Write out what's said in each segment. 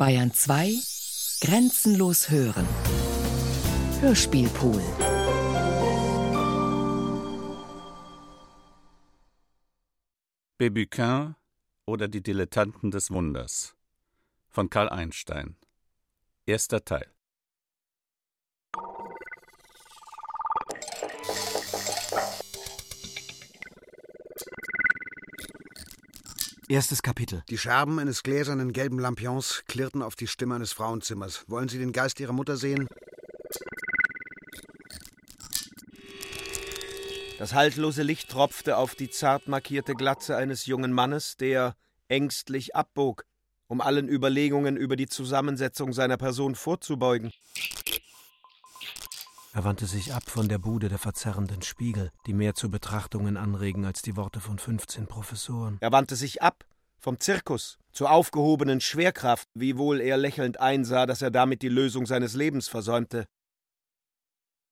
Bayern 2 Grenzenlos hören. Hörspielpool. Bébuquin oder die Dilettanten des Wunders von Karl Einstein. Erster Teil. Erstes Kapitel. Die Scherben eines gläsernen gelben Lampions klirrten auf die Stimme eines Frauenzimmers. Wollen Sie den Geist Ihrer Mutter sehen? Das haltlose Licht tropfte auf die zart markierte Glatze eines jungen Mannes, der ängstlich abbog, um allen Überlegungen über die Zusammensetzung seiner Person vorzubeugen. Er wandte sich ab von der Bude der verzerrenden Spiegel, die mehr zu Betrachtungen anregen als die Worte von 15 Professoren. Er wandte sich ab vom Zirkus zur aufgehobenen Schwerkraft, wiewohl er lächelnd einsah, dass er damit die Lösung seines Lebens versäumte.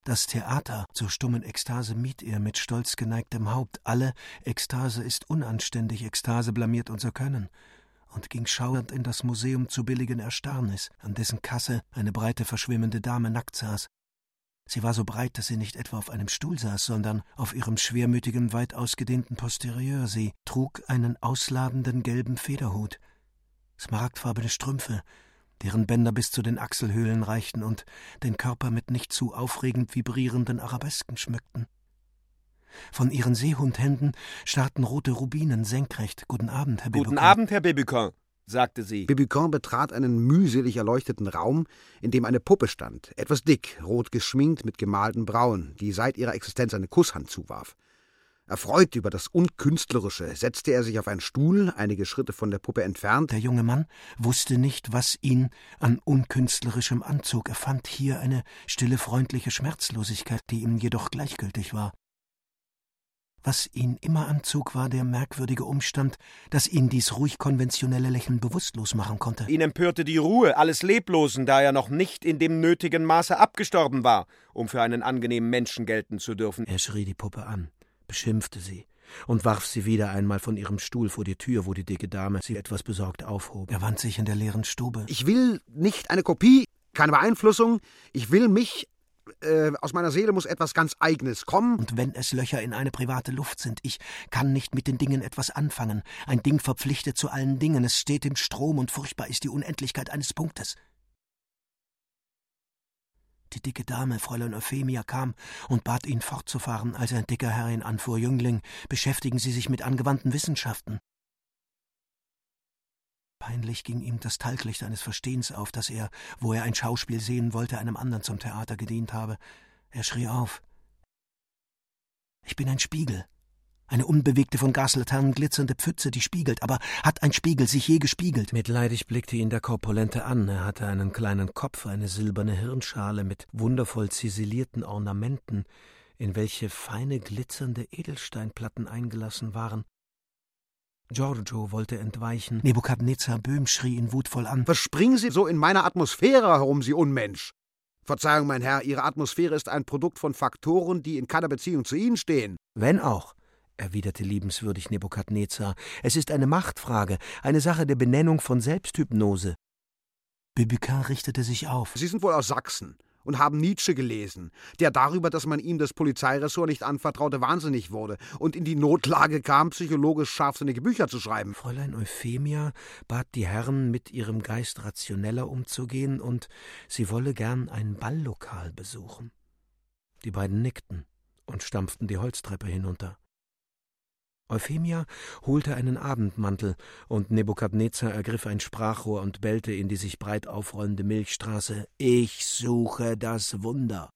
Das Theater zur stummen Ekstase mied er mit stolz geneigtem Haupt. Alle Ekstase ist unanständig, Ekstase blamiert unser Können. Und ging schauernd in das Museum zu billigen Erstarrnis, an dessen Kasse eine breite, verschwimmende Dame nackt saß. Sie war so breit, dass sie nicht etwa auf einem Stuhl saß, sondern auf ihrem schwermütigen, weit ausgedehnten Posterieur. Sie trug einen ausladenden gelben Federhut, smaragdfarbene Strümpfe, deren Bänder bis zu den Achselhöhlen reichten und den Körper mit nicht zu aufregend vibrierenden Arabesken schmückten. Von ihren Seehundhänden starrten rote Rubinen senkrecht. Guten Abend, Herr Guten Bébuquin. Abend, Herr Bébuquin, sagte sie. Bébuquin betrat einen mühselig erleuchteten Raum, in dem eine Puppe stand, etwas dick, rot geschminkt mit gemalten Brauen, die seit ihrer Existenz eine Kusshand zuwarf. Erfreut über das Unkünstlerische setzte er sich auf einen Stuhl, einige Schritte von der Puppe entfernt. Der junge Mann wusste nicht, was ihn an unkünstlerischem anzog. Er fand hier eine stille, freundliche Schmerzlosigkeit, die ihm jedoch gleichgültig war. Was ihn immer anzog, war der merkwürdige Umstand, dass ihn dies ruhig konventionelle Lächeln bewusstlos machen konnte. Ihn empörte die Ruhe alles Leblosen, da er noch nicht in dem nötigen Maße abgestorben war, um für einen angenehmen Menschen gelten zu dürfen. Er schrie die Puppe an, beschimpfte sie und warf sie wieder einmal von ihrem Stuhl vor die Tür, wo die dicke Dame sie etwas besorgt aufhob. Er wand sich in der leeren Stube. Ich will nicht eine Kopie, keine Beeinflussung. Ich will mich. Äh, aus meiner Seele muss etwas ganz Eigenes kommen. Und wenn es Löcher in eine private Luft sind, ich kann nicht mit den Dingen etwas anfangen. Ein Ding verpflichtet zu allen Dingen, es steht im Strom und furchtbar ist die Unendlichkeit eines Punktes. Die dicke Dame, Fräulein Euphemia, kam und bat ihn fortzufahren, als ein dicker Herr ihn anfuhr. Jüngling, beschäftigen Sie sich mit angewandten Wissenschaften. Peinlich ging ihm das Talglicht eines Verstehens auf, dass er, wo er ein Schauspiel sehen wollte, einem anderen zum Theater gedient habe. Er schrie auf. Ich bin ein Spiegel. Eine unbewegte, von Gaslaternen glitzernde Pfütze, die spiegelt. Aber hat ein Spiegel sich je gespiegelt? Mitleidig blickte ihn der Korpulente an. Er hatte einen kleinen Kopf, eine silberne Hirnschale mit wundervoll ziselierten Ornamenten, in welche feine, glitzernde Edelsteinplatten eingelassen waren. Giorgio wollte entweichen. Nebukadnezar Böhm schrie ihn wutvoll an. Verspringen Sie so in meiner Atmosphäre herum, Sie Unmensch. Verzeihung, mein Herr, Ihre Atmosphäre ist ein Produkt von Faktoren, die in keiner Beziehung zu Ihnen stehen. Wenn auch, erwiderte liebenswürdig Nebukadnezar. Es ist eine Machtfrage, eine Sache der Benennung von Selbsthypnose. Bébuquin richtete sich auf. Sie sind wohl aus Sachsen und haben Nietzsche gelesen, der darüber, dass man ihm das Polizeiressort nicht anvertraute, wahnsinnig wurde und in die Notlage kam, psychologisch scharfsinnige Bücher zu schreiben. Fräulein Euphemia bat die Herren, mit ihrem Geist rationeller umzugehen, und sie wolle gern ein Balllokal besuchen. Die beiden nickten und stampften die Holztreppe hinunter. Euphemia holte einen Abendmantel, und Nebukadnezar ergriff ein Sprachrohr und bellte in die sich breit aufrollende Milchstraße Ich suche das Wunder.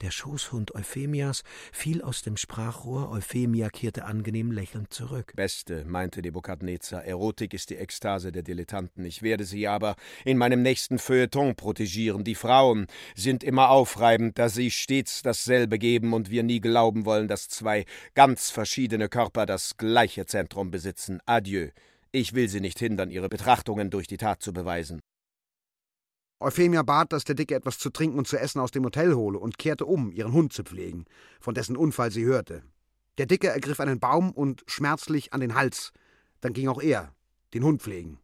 Der Schoßhund Euphemias fiel aus dem Sprachrohr, Euphemia kehrte angenehm lächelnd zurück. Beste, meinte Nebukadnezar, Erotik ist die Ekstase der Dilettanten. Ich werde sie aber in meinem nächsten Feuilleton protegieren. Die Frauen sind immer aufreibend, da sie stets dasselbe geben und wir nie glauben wollen, dass zwei ganz verschiedene Körper das gleiche Zentrum besitzen. Adieu. Ich will sie nicht hindern, ihre Betrachtungen durch die Tat zu beweisen. Euphemia bat, dass der Dicke etwas zu trinken und zu essen aus dem Hotel hole und kehrte um, ihren Hund zu pflegen, von dessen Unfall sie hörte. Der Dicke ergriff einen Baum und schmerzlich an den Hals. Dann ging auch er, den Hund pflegen.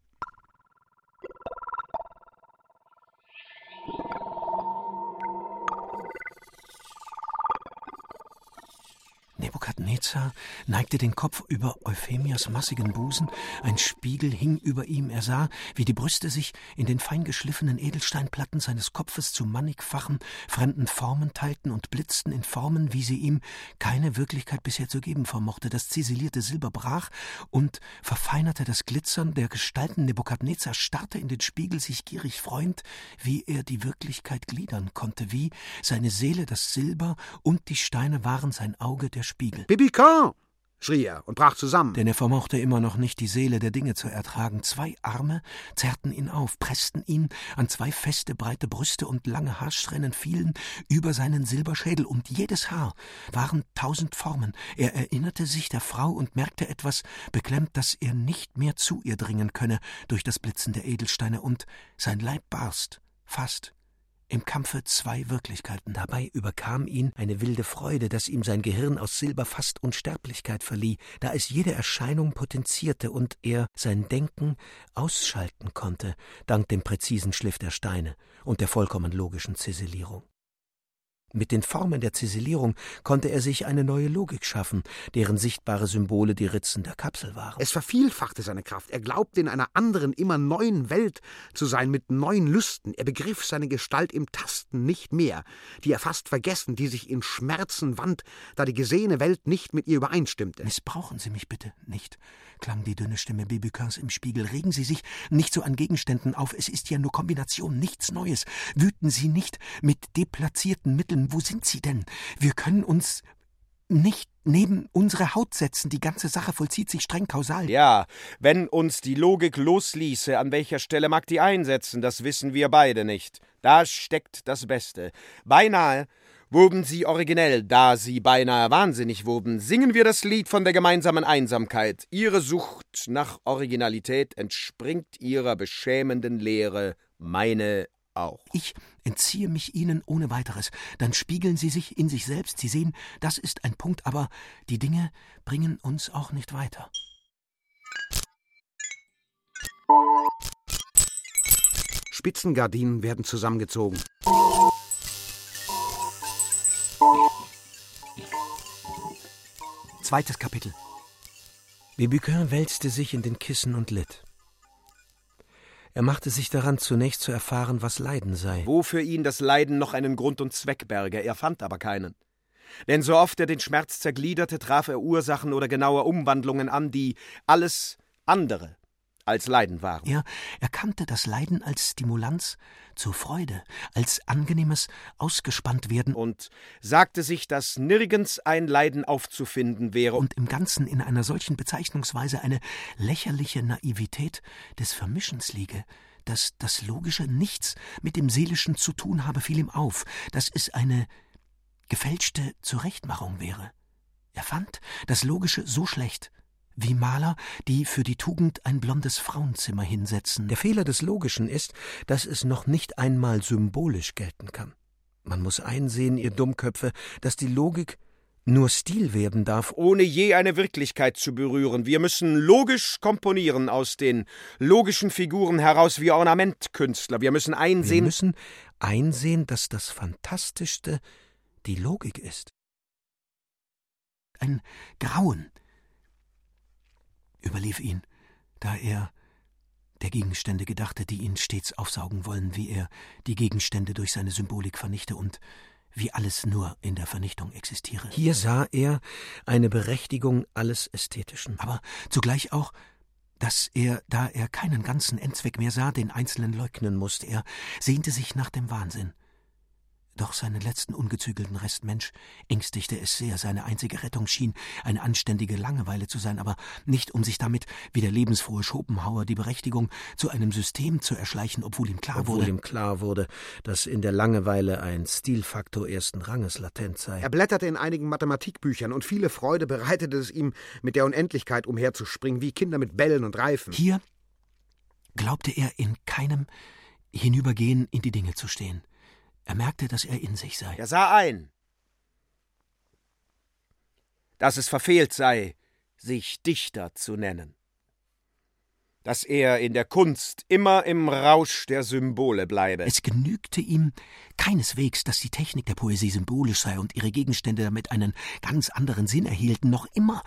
Nebukadnezar neigte den Kopf über Euphemias massigen Busen, ein Spiegel hing über ihm, er sah, wie die Brüste sich in den feingeschliffenen Edelsteinplatten seines Kopfes zu mannigfachen, fremden Formen teilten und blitzten in Formen, wie sie ihm keine Wirklichkeit bisher zu geben vermochte. Das ziselierte Silber brach und verfeinerte das Glitzern der Gestalten. Nebukadnezar starrte in den Spiegel, sich gierig freuend, wie er die Wirklichkeit gliedern konnte, wie seine Seele das Silber und die Steine waren sein Auge der Spiegel. Bibican! schrie er und brach zusammen. Denn er vermochte immer noch nicht die Seele der Dinge zu ertragen. Zwei Arme zerrten ihn auf, pressten ihn an zwei feste, breite Brüste und lange Haarsträhnen fielen über seinen Silberschädel, und jedes Haar waren tausend Formen. Er erinnerte sich der Frau und merkte etwas beklemmt, dass er nicht mehr zu ihr dringen könne durch das Blitzen der Edelsteine, und sein Leib barst, fast im Kampfe zwei Wirklichkeiten. Dabei überkam ihn eine wilde Freude, dass ihm sein Gehirn aus Silber fast Unsterblichkeit verlieh, da es jede Erscheinung potenzierte und er sein Denken ausschalten konnte, dank dem präzisen Schliff der Steine und der vollkommen logischen Ziselierung. Mit den Formen der Ziselierung konnte er sich eine neue Logik schaffen, deren sichtbare Symbole die Ritzen der Kapsel waren. Es vervielfachte seine Kraft. Er glaubte in einer anderen, immer neuen Welt zu sein, mit neuen Lüsten. Er begriff seine Gestalt im Tasten nicht mehr, die er fast vergessen, die sich in Schmerzen wand, da die gesehene Welt nicht mit ihr übereinstimmte. Missbrauchen Sie mich bitte nicht, klang die dünne Stimme Bibukins im Spiegel. Regen Sie sich nicht so an Gegenständen auf. Es ist ja nur Kombination, nichts Neues. Wüten Sie nicht mit deplatzierten Mitteln. Wo sind Sie denn? Wir können uns nicht neben unsere Haut setzen. Die ganze Sache vollzieht sich streng kausal. Ja, wenn uns die Logik losließe, an welcher Stelle mag die einsetzen, das wissen wir beide nicht. Da steckt das Beste. Beinahe Wurden sie originell, da sie beinahe wahnsinnig wurden, singen wir das Lied von der gemeinsamen Einsamkeit. Ihre Sucht nach Originalität entspringt ihrer beschämenden Lehre, meine auch. Ich entziehe mich Ihnen ohne weiteres. Dann spiegeln Sie sich in sich selbst. Sie sehen, das ist ein Punkt, aber die Dinge bringen uns auch nicht weiter. Spitzengardinen werden zusammengezogen. Zweites Kapitel. Bibuquin wälzte sich in den Kissen und litt. Er machte sich daran, zunächst zu erfahren, was Leiden sei. Wo für ihn das Leiden noch einen Grund und Zweck berge, er fand aber keinen. Denn so oft er den Schmerz zergliederte, traf er Ursachen oder genaue Umwandlungen an, die alles andere als Leiden waren. Er erkannte das Leiden als Stimulanz zur Freude, als angenehmes Ausgespanntwerden und sagte sich, dass nirgends ein Leiden aufzufinden wäre und im Ganzen in einer solchen Bezeichnungsweise eine lächerliche Naivität des Vermischens liege, dass das Logische nichts mit dem Seelischen zu tun habe, fiel ihm auf, dass es eine gefälschte Zurechtmachung wäre. Er fand das Logische so schlecht, wie Maler, die für die Tugend ein blondes Frauenzimmer hinsetzen. Der Fehler des Logischen ist, dass es noch nicht einmal symbolisch gelten kann. Man muss einsehen, ihr Dummköpfe, dass die Logik nur Stil werden darf, ohne je eine Wirklichkeit zu berühren. Wir müssen logisch komponieren aus den logischen Figuren heraus wie Ornamentkünstler. Wir müssen einsehen. Wir müssen einsehen, dass das Fantastischste die Logik ist. Ein Grauen, überlief ihn, da er der Gegenstände gedachte, die ihn stets aufsaugen wollen, wie er die Gegenstände durch seine Symbolik vernichte und wie alles nur in der Vernichtung existiere. Hier sah er eine Berechtigung alles Ästhetischen, aber zugleich auch, dass er, da er keinen ganzen Endzweck mehr sah, den Einzelnen leugnen musste. Er sehnte sich nach dem Wahnsinn. Doch seinen letzten ungezügelten Rest Mensch ängstigte es sehr. Seine einzige Rettung schien eine anständige Langeweile zu sein, aber nicht, um sich damit, wie der lebensfrohe Schopenhauer, die Berechtigung zu einem System zu erschleichen, obwohl ihm klar obwohl wurde, ihm klar wurde, dass in der Langeweile ein Stilfaktor ersten Ranges latent sei. Er blätterte in einigen Mathematikbüchern und viele Freude bereitete es ihm, mit der Unendlichkeit umherzuspringen, wie Kinder mit Bällen und Reifen. Hier glaubte er in keinem Hinübergehen in die Dinge zu stehen. Er merkte, dass er in sich sei. Er sah ein, dass es verfehlt sei, sich Dichter zu nennen. dass er in der Kunst immer im Rausch der Symbole bleibe. Es genügte ihm keineswegs, dass die Technik der Poesie symbolisch sei und ihre Gegenstände damit einen ganz anderen Sinn erhielten, noch immer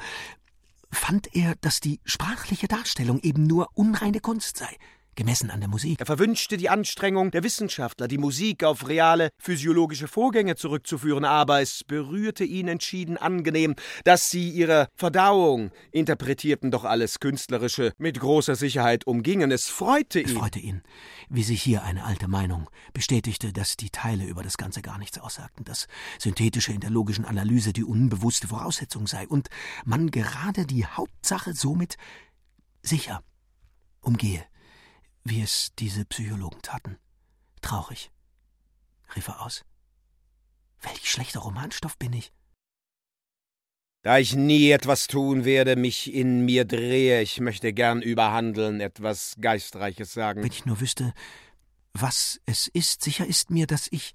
fand er, dass die sprachliche Darstellung eben nur unreine Kunst sei, gemessen an der Musik. Er verwünschte die Anstrengung der Wissenschaftler, die Musik auf reale physiologische Vorgänge zurückzuführen, aber es berührte ihn entschieden angenehm, dass sie ihre Verdauung interpretierten, doch alles Künstlerische mit großer Sicherheit umgingen. Es freute ihn. Es freute ihn, wie sich hier eine alte Meinung bestätigte, dass die Teile über das Ganze gar nichts aussagten, dass Synthetische in der logischen Analyse die unbewusste Voraussetzung sei und man gerade die Hauptsache somit sicher umgehe wie es diese Psychologen taten. Traurig, rief er aus. Welch schlechter Romanstoff bin ich. Da ich nie etwas tun werde, mich in mir drehe, ich möchte gern überhandeln, etwas Geistreiches sagen. Wenn ich nur wüsste, was es ist, sicher ist mir, dass ich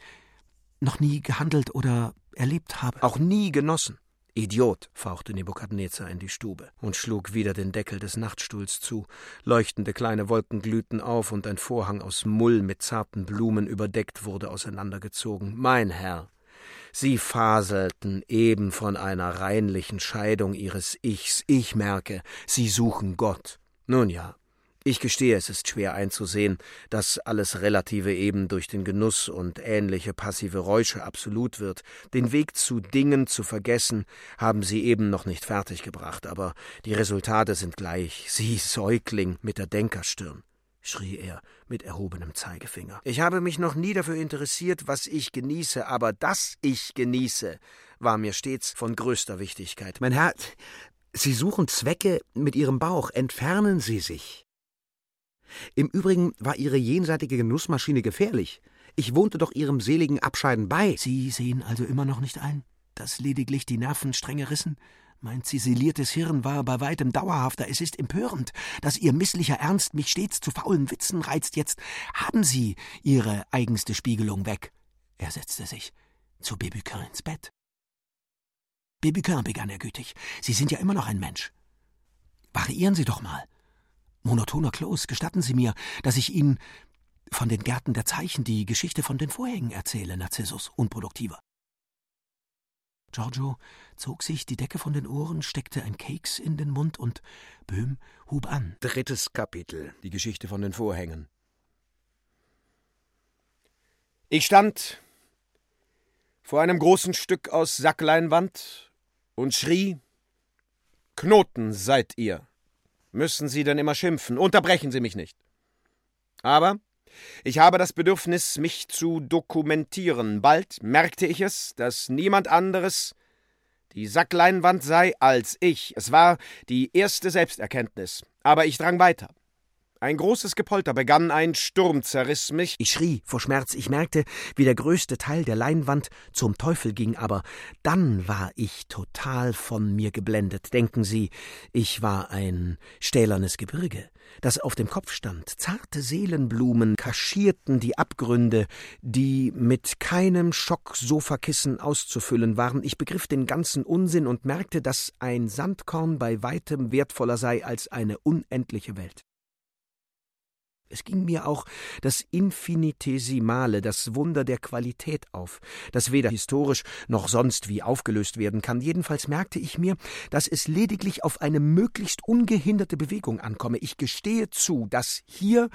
noch nie gehandelt oder erlebt habe. Auch nie genossen. Idiot, fauchte Nebukadnezar in die Stube und schlug wieder den Deckel des Nachtstuhls zu. Leuchtende kleine Wolken glühten auf und ein Vorhang aus Mull mit zarten Blumen überdeckt wurde auseinandergezogen. Mein Herr, Sie faselten eben von einer reinlichen Scheidung Ihres Ichs. Ich merke, Sie suchen Gott. Nun ja, ich gestehe, es ist schwer einzusehen, dass alles Relative eben durch den Genuss und ähnliche passive Räusche absolut wird. Den Weg zu Dingen zu vergessen, haben sie eben noch nicht fertiggebracht, aber die Resultate sind gleich. Sie, Säugling, mit der Denkerstirn schrie er mit erhobenem Zeigefinger. Ich habe mich noch nie dafür interessiert, was ich genieße, aber dass ich genieße, war mir stets von größter Wichtigkeit. Mein Herr, Sie suchen Zwecke mit Ihrem Bauch, entfernen Sie sich. Im Übrigen war Ihre jenseitige Genussmaschine gefährlich. Ich wohnte doch Ihrem seligen Abscheiden bei. Sie sehen also immer noch nicht ein, dass lediglich die Nerven strenge rissen? Mein ziseliertes Hirn war bei weitem dauerhafter. Es ist empörend, dass Ihr misslicher Ernst mich stets zu faulen Witzen reizt. Jetzt haben Sie Ihre eigenste Spiegelung weg. Er setzte sich zu Babyquin ins Bett. Babyquin, begann er gütig, Sie sind ja immer noch ein Mensch. Variieren Sie doch mal. Monotoner Kloß, gestatten Sie mir, dass ich Ihnen von den Gärten der Zeichen die Geschichte von den Vorhängen erzähle, Narzissus, unproduktiver. Giorgio zog sich die Decke von den Ohren, steckte ein Keks in den Mund und Böhm hub an. Drittes Kapitel. Die Geschichte von den Vorhängen. Ich stand vor einem großen Stück aus Sackleinwand und schrie: Knoten seid ihr! Müssen Sie denn immer schimpfen? Unterbrechen Sie mich nicht. Aber ich habe das Bedürfnis, mich zu dokumentieren. Bald merkte ich es, dass niemand anderes die Sackleinwand sei als ich. Es war die erste Selbsterkenntnis. Aber ich drang weiter. Ein großes Gepolter begann, ein Sturm zerriss mich. Ich schrie vor Schmerz. Ich merkte, wie der größte Teil der Leinwand zum Teufel ging, aber dann war ich total von mir geblendet. Denken Sie, ich war ein stählernes Gebirge, das auf dem Kopf stand. Zarte Seelenblumen kaschierten die Abgründe, die mit keinem Schocksofakissen auszufüllen waren. Ich begriff den ganzen Unsinn und merkte, dass ein Sandkorn bei weitem wertvoller sei als eine unendliche Welt. Es ging mir auch das Infinitesimale, das Wunder der Qualität auf, das weder historisch noch sonst wie aufgelöst werden kann. Jedenfalls merkte ich mir, dass es lediglich auf eine möglichst ungehinderte Bewegung ankomme. Ich gestehe zu, dass hier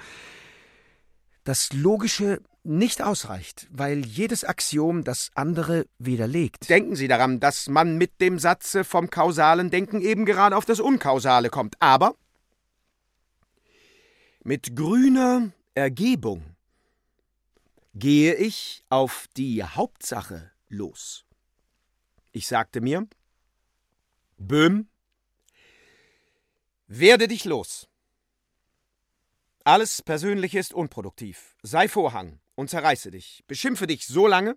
das Logische nicht ausreicht, weil jedes Axiom das andere widerlegt. Denken Sie daran, dass man mit dem Satze vom kausalen Denken eben gerade auf das Unkausale kommt. Aber mit grüner Ergebung gehe ich auf die Hauptsache los. Ich sagte mir, Böhm, werde dich los. Alles Persönliche ist unproduktiv. Sei Vorhang und zerreiße dich. Beschimpfe dich so lange,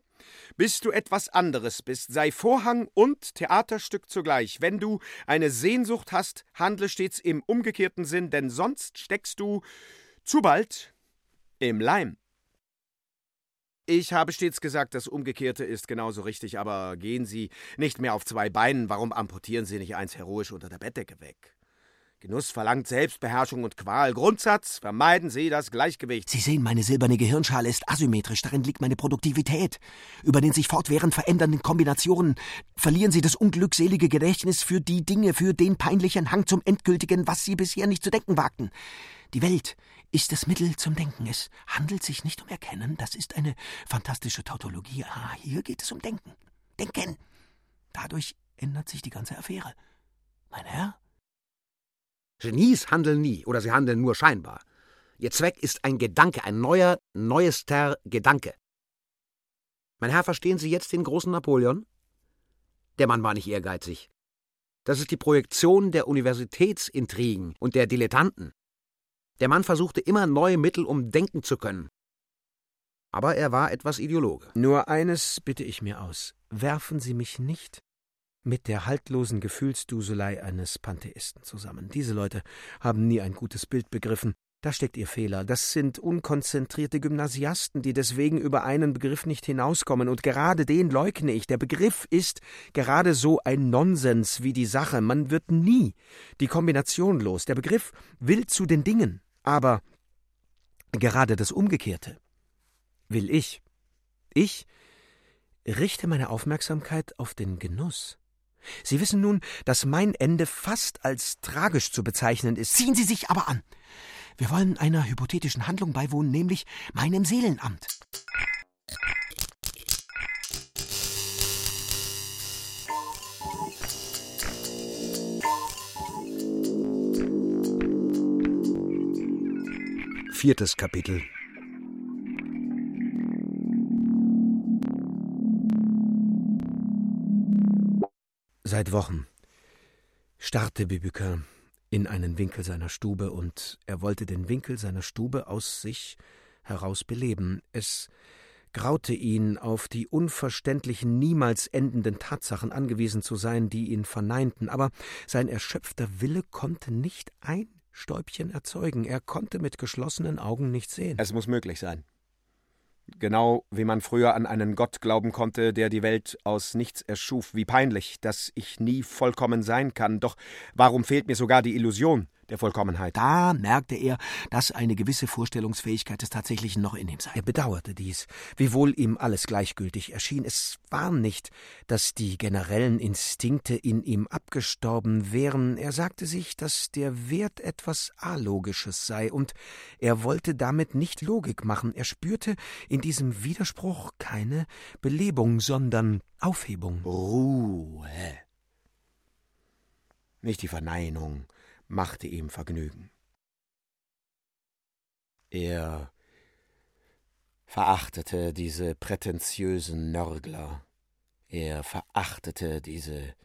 bis du etwas anderes bist. Sei Vorhang und Theaterstück zugleich. Wenn du eine Sehnsucht hast, handle stets im umgekehrten Sinn, denn sonst steckst du zu bald im Leim. Ich habe stets gesagt, das Umgekehrte ist genauso richtig, aber gehen Sie nicht mehr auf zwei Beinen, warum amputieren Sie nicht eins heroisch unter der Bettdecke weg? Genuss verlangt Selbstbeherrschung und Qual. Grundsatz, vermeiden Sie das Gleichgewicht. Sie sehen, meine silberne Gehirnschale ist asymmetrisch, darin liegt meine Produktivität. Über den sich fortwährend verändernden Kombinationen verlieren Sie das unglückselige Gedächtnis für die Dinge, für den peinlichen Hang zum Endgültigen, was Sie bisher nicht zu denken wagten. Die Welt ist das Mittel zum Denken. Es handelt sich nicht um Erkennen, das ist eine fantastische Tautologie. Ah, hier geht es um Denken. Denken! Dadurch ändert sich die ganze Affäre. Mein Herr? Genies handeln nie oder sie handeln nur scheinbar. Ihr Zweck ist ein Gedanke, ein neuer, neuester Gedanke. Mein Herr, verstehen Sie jetzt den großen Napoleon? Der Mann war nicht ehrgeizig. Das ist die Projektion der Universitätsintrigen und der Dilettanten. Der Mann versuchte immer neue Mittel, um denken zu können. Aber er war etwas Ideologe. Nur eines bitte ich mir aus. Werfen Sie mich nicht mit der haltlosen Gefühlsduselei eines Pantheisten zusammen. Diese Leute haben nie ein gutes Bild begriffen. Da steckt ihr Fehler. Das sind unkonzentrierte Gymnasiasten, die deswegen über einen Begriff nicht hinauskommen, und gerade den leugne ich. Der Begriff ist gerade so ein Nonsens wie die Sache. Man wird nie die Kombination los. Der Begriff will zu den Dingen, aber gerade das Umgekehrte will ich. Ich richte meine Aufmerksamkeit auf den Genuss. Sie wissen nun, dass mein Ende fast als tragisch zu bezeichnen ist. Ziehen Sie sich aber an. Wir wollen einer hypothetischen Handlung beiwohnen, nämlich meinem Seelenamt. Viertes Kapitel Seit Wochen starrte Bibüker in einen Winkel seiner Stube, und er wollte den Winkel seiner Stube aus sich heraus beleben. Es graute ihn, auf die unverständlichen, niemals endenden Tatsachen angewiesen zu sein, die ihn verneinten, aber sein erschöpfter Wille konnte nicht ein Stäubchen erzeugen, er konnte mit geschlossenen Augen nicht sehen. Es muss möglich sein. Genau wie man früher an einen Gott glauben konnte, der die Welt aus nichts erschuf. Wie peinlich, dass ich nie vollkommen sein kann. Doch warum fehlt mir sogar die Illusion? Der Vollkommenheit. Da merkte er, dass eine gewisse Vorstellungsfähigkeit des Tatsächlichen noch in ihm sei. Er bedauerte dies, wiewohl ihm alles gleichgültig erschien. Es war nicht, dass die generellen Instinkte in ihm abgestorben wären. Er sagte sich, dass der Wert etwas Alogisches sei, und er wollte damit nicht Logik machen. Er spürte in diesem Widerspruch keine Belebung, sondern Aufhebung. Ruhe. Nicht die Verneinung, machte ihm Vergnügen. Er verachtete diese prätentiösen Nörgler, er verachtete diese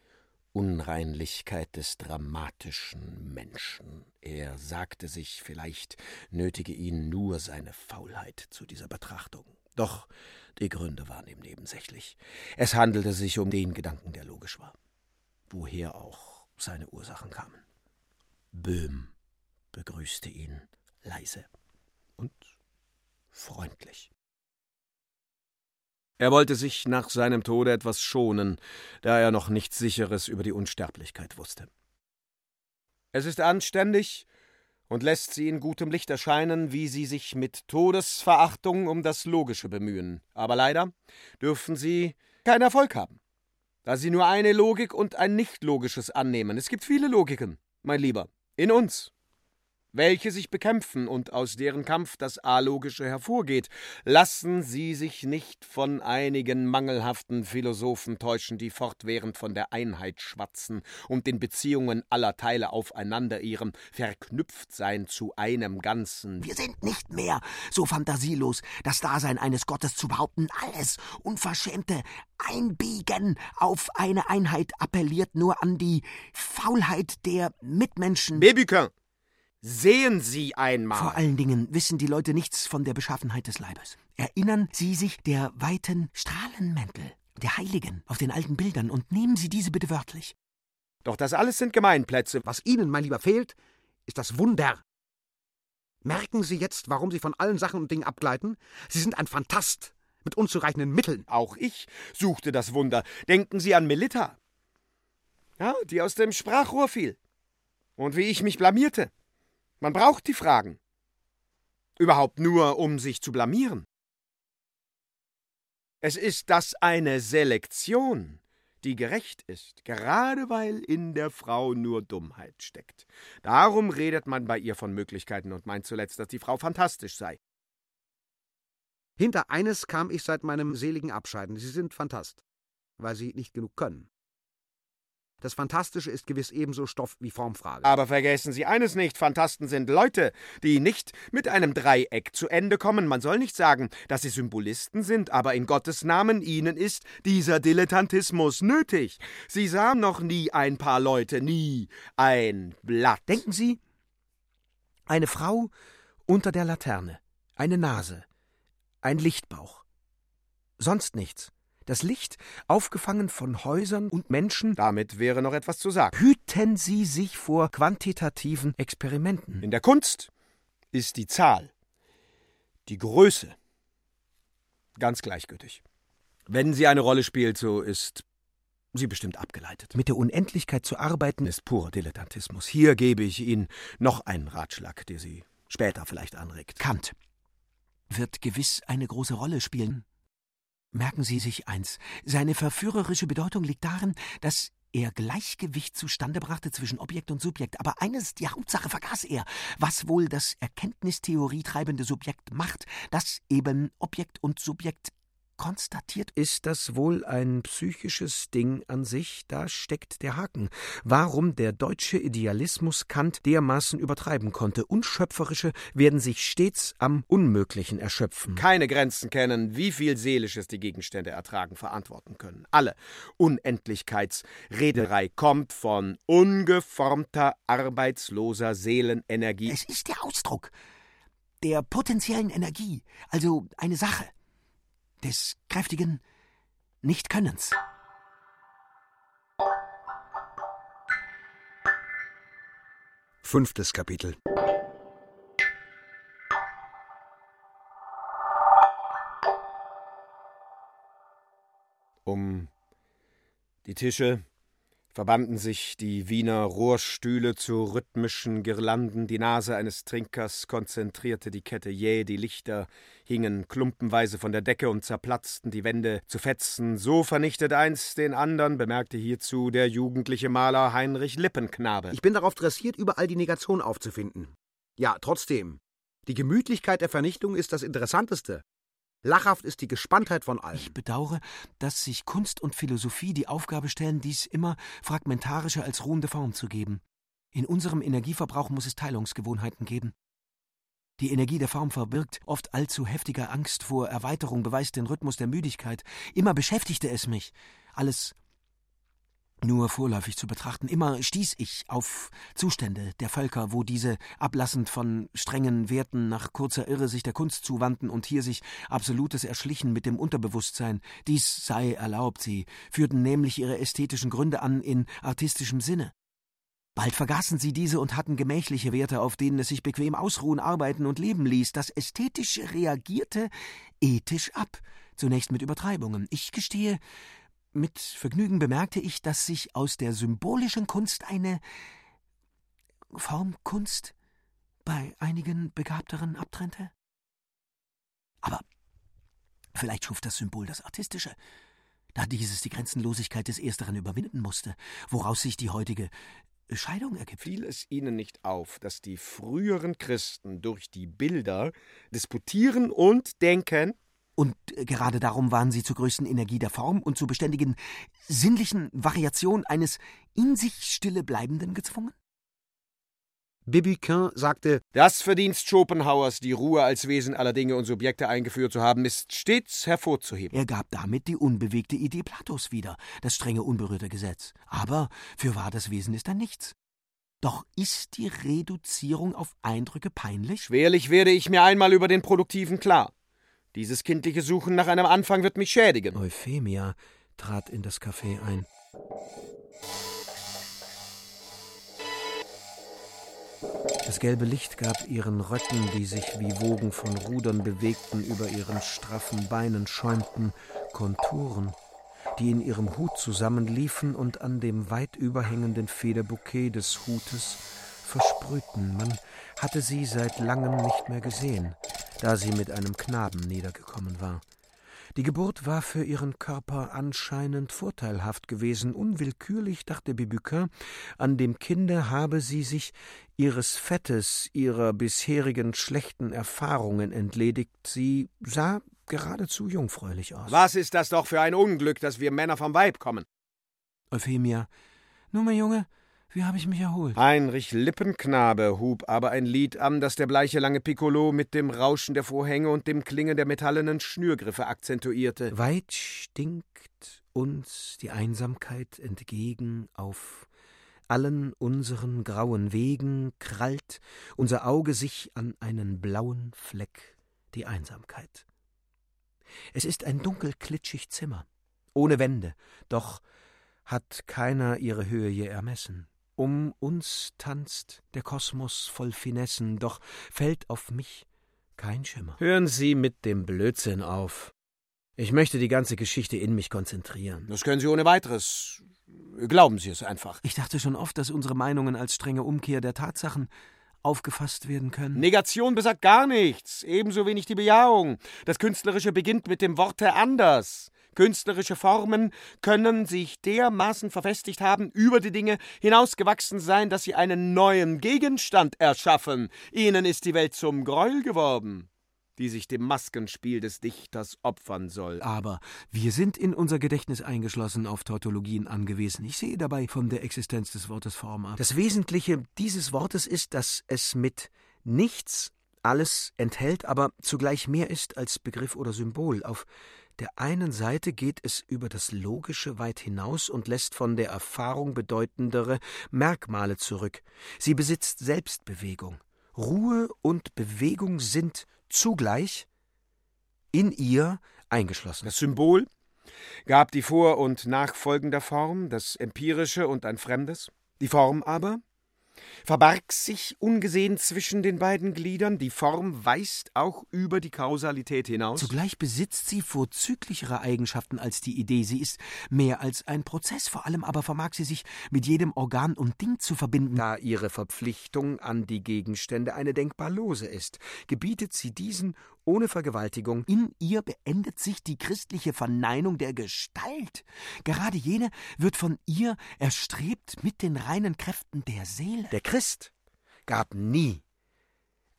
Unreinlichkeit des dramatischen Menschen. Er sagte sich, vielleicht nötige ihn nur seine Faulheit zu dieser Betrachtung. Doch die Gründe waren ihm nebensächlich. Es handelte sich um den Gedanken, der logisch war, woher auch seine Ursachen kamen. Böhm begrüßte ihn leise und freundlich. Er wollte sich nach seinem Tode etwas schonen, da er noch nichts Sicheres über die Unsterblichkeit wusste. Es ist anständig und lässt sie in gutem Licht erscheinen, wie sie sich mit Todesverachtung um das Logische bemühen. Aber leider dürfen sie keinen Erfolg haben, da sie nur eine Logik und ein Nicht-Logisches annehmen. Es gibt viele Logiken, mein Lieber in uns, welche sich bekämpfen und aus deren Kampf das Alogische hervorgeht. Lassen Sie sich nicht von einigen mangelhaften Philosophen täuschen, die fortwährend von der Einheit schwatzen und den Beziehungen aller Teile aufeinander ihrem Verknüpftsein zu einem Ganzen. Wir sind nicht mehr so fantasielos, das Dasein eines Gottes zu behaupten. Alles Unverschämte Einbiegen auf eine Einheit appelliert nur an die Faulheit der Mitmenschen. Babykin, Sehen Sie einmal. Vor allen Dingen wissen die Leute nichts von der Beschaffenheit des Leibes. Erinnern Sie sich der weiten Strahlenmäntel der Heiligen auf den alten Bildern und nehmen Sie diese bitte wörtlich. Doch das alles sind Gemeinplätze. Was Ihnen, mein Lieber, fehlt, ist das Wunder. Merken Sie jetzt, warum Sie von allen Sachen und Dingen abgleiten? Sie sind ein Fantast mit unzureichenden Mitteln. Auch ich suchte das Wunder. Denken Sie an Melita. Ja, die aus dem Sprachrohr fiel. Und wie ich mich blamierte. Man braucht die Fragen. Überhaupt nur, um sich zu blamieren. Es ist das eine Selektion, die gerecht ist, gerade weil in der Frau nur Dummheit steckt. Darum redet man bei ihr von Möglichkeiten und meint zuletzt, dass die Frau fantastisch sei. Hinter eines kam ich seit meinem seligen Abscheiden. Sie sind Fantast, weil sie nicht genug können. Das Fantastische ist gewiss ebenso Stoff wie Formfrage. Aber vergessen Sie eines nicht, Fantasten sind Leute, die nicht mit einem Dreieck zu Ende kommen. Man soll nicht sagen, dass sie Symbolisten sind, aber in Gottes Namen ihnen ist dieser Dilettantismus nötig. Sie sahen noch nie ein paar Leute, nie ein Blatt. Denken Sie, eine Frau unter der Laterne, eine Nase, ein Lichtbauch. Sonst nichts. Das Licht, aufgefangen von Häusern und Menschen. Damit wäre noch etwas zu sagen. Hüten Sie sich vor quantitativen Experimenten. In der Kunst ist die Zahl, die Größe, ganz gleichgültig. Wenn sie eine Rolle spielt, so ist sie bestimmt abgeleitet. Mit der Unendlichkeit zu arbeiten ist purer Dilettantismus. Hier gebe ich Ihnen noch einen Ratschlag, der Sie später vielleicht anregt. Kant wird gewiss eine große Rolle spielen. Merken Sie sich eins, seine verführerische Bedeutung liegt darin, dass er Gleichgewicht zustande brachte zwischen Objekt und Subjekt, aber eines, die Hauptsache vergaß er, was wohl das Erkenntnistheorie treibende Subjekt macht, dass eben Objekt und Subjekt konstatiert ist das wohl ein psychisches Ding an sich, da steckt der Haken. Warum der deutsche Idealismus Kant dermaßen übertreiben konnte. Unschöpferische werden sich stets am Unmöglichen erschöpfen. Keine Grenzen kennen, wie viel Seelisches die Gegenstände ertragen, verantworten können. Alle. Unendlichkeitsrederei kommt von ungeformter, arbeitsloser Seelenenergie. Es ist der Ausdruck der potenziellen Energie, also eine Sache des kräftigen Nichtkönnens. Fünftes Kapitel Um die Tische verbanden sich die Wiener Rohrstühle zu rhythmischen Girlanden, die Nase eines Trinkers konzentrierte die Kette jäh, die Lichter hingen klumpenweise von der Decke und zerplatzten die Wände zu Fetzen. So vernichtet eins den anderen, bemerkte hierzu der jugendliche Maler Heinrich Lippenknabe. Ich bin darauf dressiert, überall die Negation aufzufinden. Ja, trotzdem. Die Gemütlichkeit der Vernichtung ist das Interessanteste. Lachhaft ist die Gespanntheit von allen. Ich bedauere, dass sich Kunst und Philosophie die Aufgabe stellen, dies immer fragmentarischer als ruhende Form zu geben. In unserem Energieverbrauch muss es Teilungsgewohnheiten geben. Die Energie der Form verbirgt oft allzu heftige Angst vor Erweiterung, beweist den Rhythmus der Müdigkeit. Immer beschäftigte es mich. Alles nur vorläufig zu betrachten. Immer stieß ich auf Zustände der Völker, wo diese, ablassend von strengen Werten, nach kurzer Irre sich der Kunst zuwandten und hier sich Absolutes erschlichen mit dem Unterbewusstsein. Dies sei erlaubt, sie führten nämlich ihre ästhetischen Gründe an in artistischem Sinne. Bald vergaßen sie diese und hatten gemächliche Werte, auf denen es sich bequem ausruhen, arbeiten und leben ließ. Das Ästhetische reagierte ethisch ab, zunächst mit Übertreibungen. Ich gestehe, mit Vergnügen bemerkte ich, dass sich aus der symbolischen Kunst eine Formkunst bei einigen Begabteren abtrennte. Aber vielleicht schuf das Symbol das Artistische, da dieses die Grenzenlosigkeit des Ersteren überwinden musste, woraus sich die heutige Scheidung ergibt. Fiel es Ihnen nicht auf, dass die früheren Christen durch die Bilder disputieren und denken? Und gerade darum waren sie zur größten Energie der Form und zur beständigen sinnlichen Variation eines in sich stille Bleibenden gezwungen? Bibiquin sagte, Das Verdienst Schopenhauers, die Ruhe als Wesen aller Dinge und Subjekte eingeführt zu haben, ist stets hervorzuheben. Er gab damit die unbewegte Idee Platos wieder, das strenge, unberührte Gesetz. Aber für wahr das Wesen ist dann nichts. Doch ist die Reduzierung auf Eindrücke peinlich? Schwerlich werde ich mir einmal über den Produktiven klar. Dieses kindliche Suchen nach einem Anfang wird mich schädigen. Euphemia trat in das Café ein. Das gelbe Licht gab ihren Röcken, die sich wie Wogen von Rudern bewegten, über ihren straffen Beinen schäumten, Konturen, die in ihrem Hut zusammenliefen und an dem weit überhängenden Federbouquet des Hutes versprühten. Man hatte sie seit langem nicht mehr gesehen, da sie mit einem Knaben niedergekommen war. Die Geburt war für ihren Körper anscheinend vorteilhaft gewesen. Unwillkürlich dachte Bibuquin, an dem Kinde habe sie sich ihres Fettes, ihrer bisherigen schlechten Erfahrungen entledigt. Sie sah geradezu jungfräulich aus. Was ist das doch für ein Unglück, dass wir Männer vom Weib kommen? Euphemia. Nun, mein Junge, wie habe ich mich erholt? Heinrich Lippenknabe hub aber ein Lied an, das der bleiche lange Piccolo mit dem Rauschen der Vorhänge und dem Klingen der metallenen Schnürgriffe akzentuierte. Weit stinkt uns die Einsamkeit entgegen auf allen unseren grauen Wegen krallt unser Auge sich an einen blauen Fleck, die Einsamkeit. Es ist ein dunkel klitschig Zimmer, ohne Wände, doch hat keiner ihre Höhe je ermessen. Um uns tanzt der Kosmos voll Finessen, doch fällt auf mich kein Schimmer. Hören Sie mit dem Blödsinn auf. Ich möchte die ganze Geschichte in mich konzentrieren. Das können Sie ohne weiteres. Glauben Sie es einfach. Ich dachte schon oft, dass unsere Meinungen als strenge Umkehr der Tatsachen aufgefasst werden können. Negation besagt gar nichts, ebenso wenig die Bejahung. Das Künstlerische beginnt mit dem Worte anders. Künstlerische Formen können sich dermaßen verfestigt haben, über die Dinge hinausgewachsen sein, dass sie einen neuen Gegenstand erschaffen. Ihnen ist die Welt zum Gräuel geworden die sich dem Maskenspiel des Dichters opfern soll. Aber wir sind in unser Gedächtnis eingeschlossen auf Tautologien angewiesen. Ich sehe dabei von der Existenz des Wortes Form ab. Das Wesentliche dieses Wortes ist, dass es mit nichts alles enthält, aber zugleich mehr ist als Begriff oder Symbol. Auf der einen Seite geht es über das Logische weit hinaus und lässt von der Erfahrung bedeutendere Merkmale zurück. Sie besitzt Selbstbewegung. Ruhe und Bewegung sind zugleich in ihr eingeschlossen. Das Symbol gab die vor- und nachfolgende Form, das empirische und ein fremdes. Die Form aber verbarg sich ungesehen zwischen den beiden Gliedern, die Form weist auch über die Kausalität hinaus. Zugleich besitzt sie vorzüglichere Eigenschaften als die Idee. Sie ist mehr als ein Prozess, vor allem aber vermag sie sich mit jedem Organ und Ding zu verbinden. Da ihre Verpflichtung an die Gegenstände eine denkbar lose ist, gebietet sie diesen ohne Vergewaltigung. In ihr beendet sich die christliche Verneinung der Gestalt. Gerade jene wird von ihr erstrebt mit den reinen Kräften der Seele. Der Christ gab nie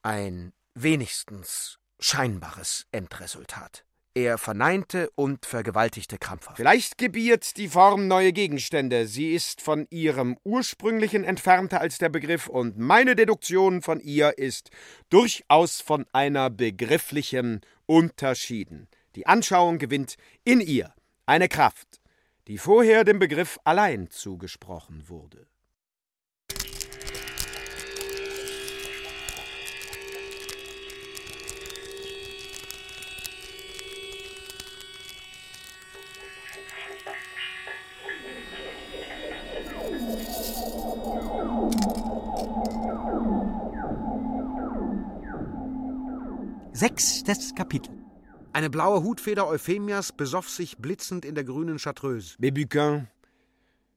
ein wenigstens scheinbares Endresultat. Er verneinte und vergewaltigte krampfhaft. Vielleicht gebiert die Form neue Gegenstände. Sie ist von ihrem ursprünglichen entfernter als der Begriff, und meine Deduktion von ihr ist durchaus von einer begrifflichen unterschieden. Die Anschauung gewinnt in ihr eine Kraft, die vorher dem Begriff allein zugesprochen wurde. Sechstes Kapitel. Eine blaue Hutfeder Euphemias besoff sich blitzend in der grünen Chartreuse. Bebuquin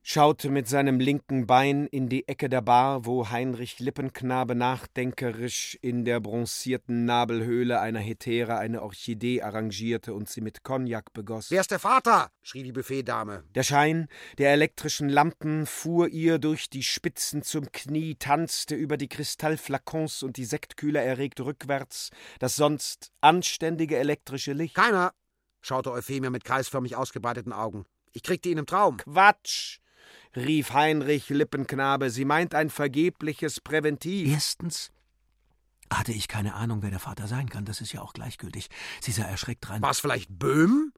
schaute mit seinem linken Bein in die Ecke der Bar, wo Heinrich Lippenknabe nachdenkerisch in der bronzierten Nabelhöhle einer Hetäre eine Orchidee arrangierte und sie mit Cognac begoss. Wer ist der Vater? schrie die Buffetdame. Der Schein der elektrischen Lampen fuhr ihr durch die Spitzen zum Knie, tanzte über die Kristallflakons und die Sektkühler erregt rückwärts das sonst anständige elektrische Licht. Keiner, schaute Euphemia mit kreisförmig ausgebreiteten Augen. Ich kriegte ihn im Traum. Quatsch! Rief Heinrich Lippenknabe, sie meint ein vergebliches Präventiv. Erstens hatte ich keine Ahnung, wer der Vater sein kann. Das ist ja auch gleichgültig. Sie sah erschreckt rein. War es vielleicht Böhm?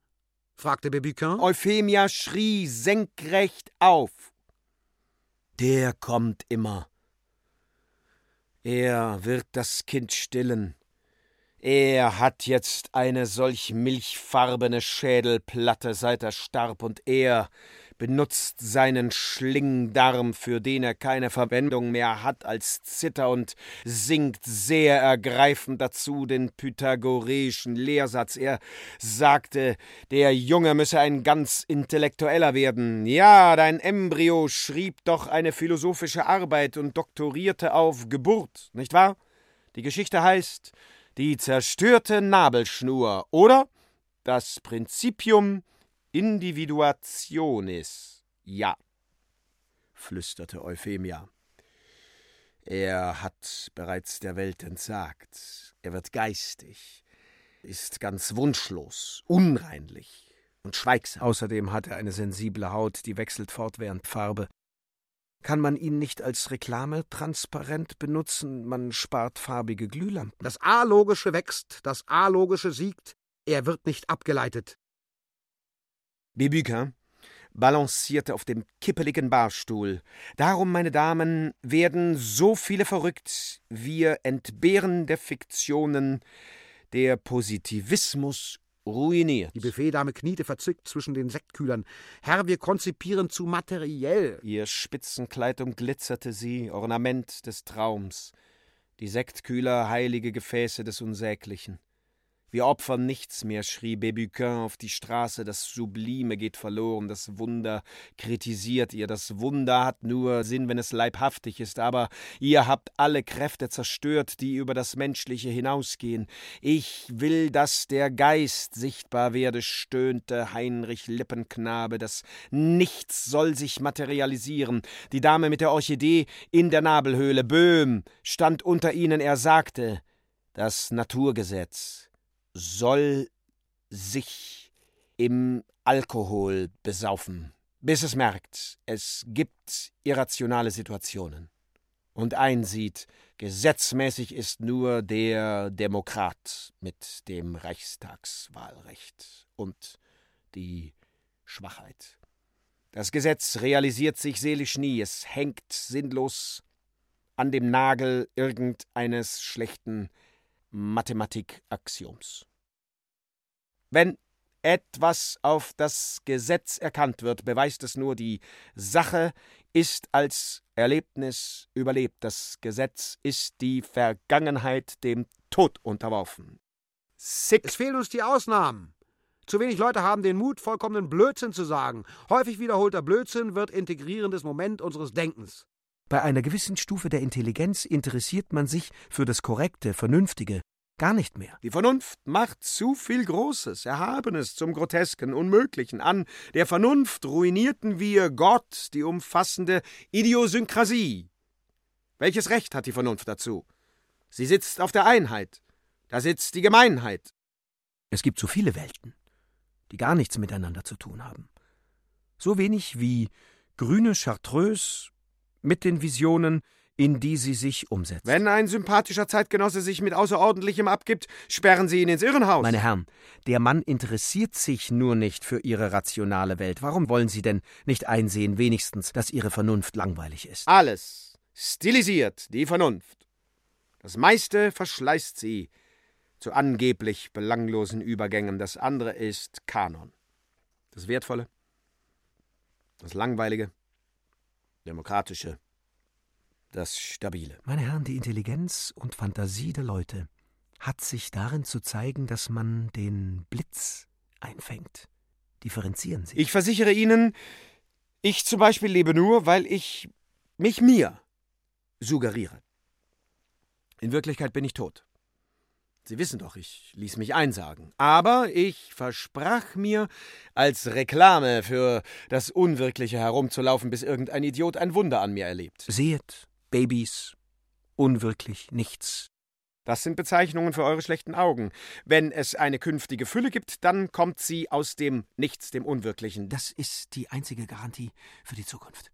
fragte Bebuquin. Euphemia schrie senkrecht auf. Der kommt immer. Er wird das Kind stillen. Er hat jetzt eine solch milchfarbene Schädelplatte, seit er starb, und er benutzt seinen Schlingdarm, für den er keine Verwendung mehr hat als Zither und singt sehr ergreifend dazu den pythagoreischen Lehrsatz. Er sagte, der Junge müsse ein ganz intellektueller werden. Ja, dein Embryo schrieb doch eine philosophische Arbeit und doktorierte auf Geburt, nicht wahr? Die Geschichte heißt Die zerstörte Nabelschnur oder das Prinzipium Individuationis. Ja, flüsterte Euphemia. Er hat bereits der Welt entsagt. Er wird geistig, ist ganz wunschlos, unreinlich und schweigsam. Außerdem hat er eine sensible Haut, die wechselt fortwährend Farbe. Kann man ihn nicht als Reklametransparent benutzen? Man spart farbige Glühlampen. Das A-Logische wächst, das A-Logische siegt, er wird nicht abgeleitet. Bebuquin balancierte auf dem kippeligen Barstuhl. Darum, meine Damen, werden so viele verrückt, wir entbehren der Fiktionen, der Positivismus ruiniert. Die Buffetdame kniete verzückt zwischen den Sektkühlern. Herr, wir konzipieren zu materiell. Ihr Spitzenkleid umglitzerte sie, Ornament des Traums. Die Sektkühler, heilige Gefäße des Unsäglichen. Wir opfern nichts mehr, schrie Bebuquin auf die Straße, das Sublime geht verloren, das Wunder kritisiert ihr, das Wunder hat nur Sinn, wenn es leibhaftig ist, aber ihr habt alle Kräfte zerstört, die über das Menschliche hinausgehen. Ich will, dass der Geist sichtbar werde, stöhnte Heinrich Lippenknabe, das Nichts soll sich materialisieren. Die Dame mit der Orchidee in der Nabelhöhle, Böhm, stand unter ihnen, er sagte, das Naturgesetz soll sich im Alkohol besaufen, bis es merkt, es gibt irrationale Situationen und einsieht, gesetzmäßig ist nur der Demokrat mit dem Reichstagswahlrecht und die Schwachheit. Das Gesetz realisiert sich seelisch nie, es hängt sinnlos an dem Nagel irgendeines schlechten Mathematikaxioms. Wenn etwas auf das Gesetz erkannt wird, beweist es nur, die Sache ist als Erlebnis überlebt. Das Gesetz ist die Vergangenheit dem Tod unterworfen. Sick. Es fehlen uns die Ausnahmen. Zu wenig Leute haben den Mut, vollkommenen Blödsinn zu sagen. Häufig wiederholter Blödsinn wird integrierendes Moment unseres Denkens. Bei einer gewissen Stufe der Intelligenz interessiert man sich für das Korrekte, Vernünftige, Gar nicht mehr. Die Vernunft macht zu viel Großes, Erhabenes zum Grotesken, Unmöglichen an. Der Vernunft ruinierten wir Gott, die umfassende Idiosynkrasie. Welches Recht hat die Vernunft dazu? Sie sitzt auf der Einheit. Da sitzt die Gemeinheit. Es gibt so viele Welten, die gar nichts miteinander zu tun haben. So wenig wie grüne Chartreuse mit den Visionen, in die sie sich umsetzt. Wenn ein sympathischer Zeitgenosse sich mit Außerordentlichem abgibt, sperren Sie ihn ins Irrenhaus. Meine Herren, der Mann interessiert sich nur nicht für Ihre rationale Welt. Warum wollen Sie denn nicht einsehen, wenigstens, dass Ihre Vernunft langweilig ist? Alles stilisiert die Vernunft. Das meiste verschleißt sie zu angeblich belanglosen Übergängen. Das andere ist Kanon. Das Wertvolle, das Langweilige, Demokratische, das Stabile. Meine Herren, die Intelligenz und Fantasie der Leute hat sich darin zu zeigen, dass man den Blitz einfängt. Differenzieren Sie. Ich versichere Ihnen, ich zum Beispiel lebe nur, weil ich mich mir suggeriere. In Wirklichkeit bin ich tot. Sie wissen doch, ich ließ mich einsagen. Aber ich versprach mir, als Reklame für das Unwirkliche herumzulaufen, bis irgendein Idiot ein Wunder an mir erlebt. Sehet, Babys, unwirklich nichts. Das sind Bezeichnungen für eure schlechten Augen. Wenn es eine künftige Fülle gibt, dann kommt sie aus dem Nichts, dem Unwirklichen. Das ist die einzige Garantie für die Zukunft.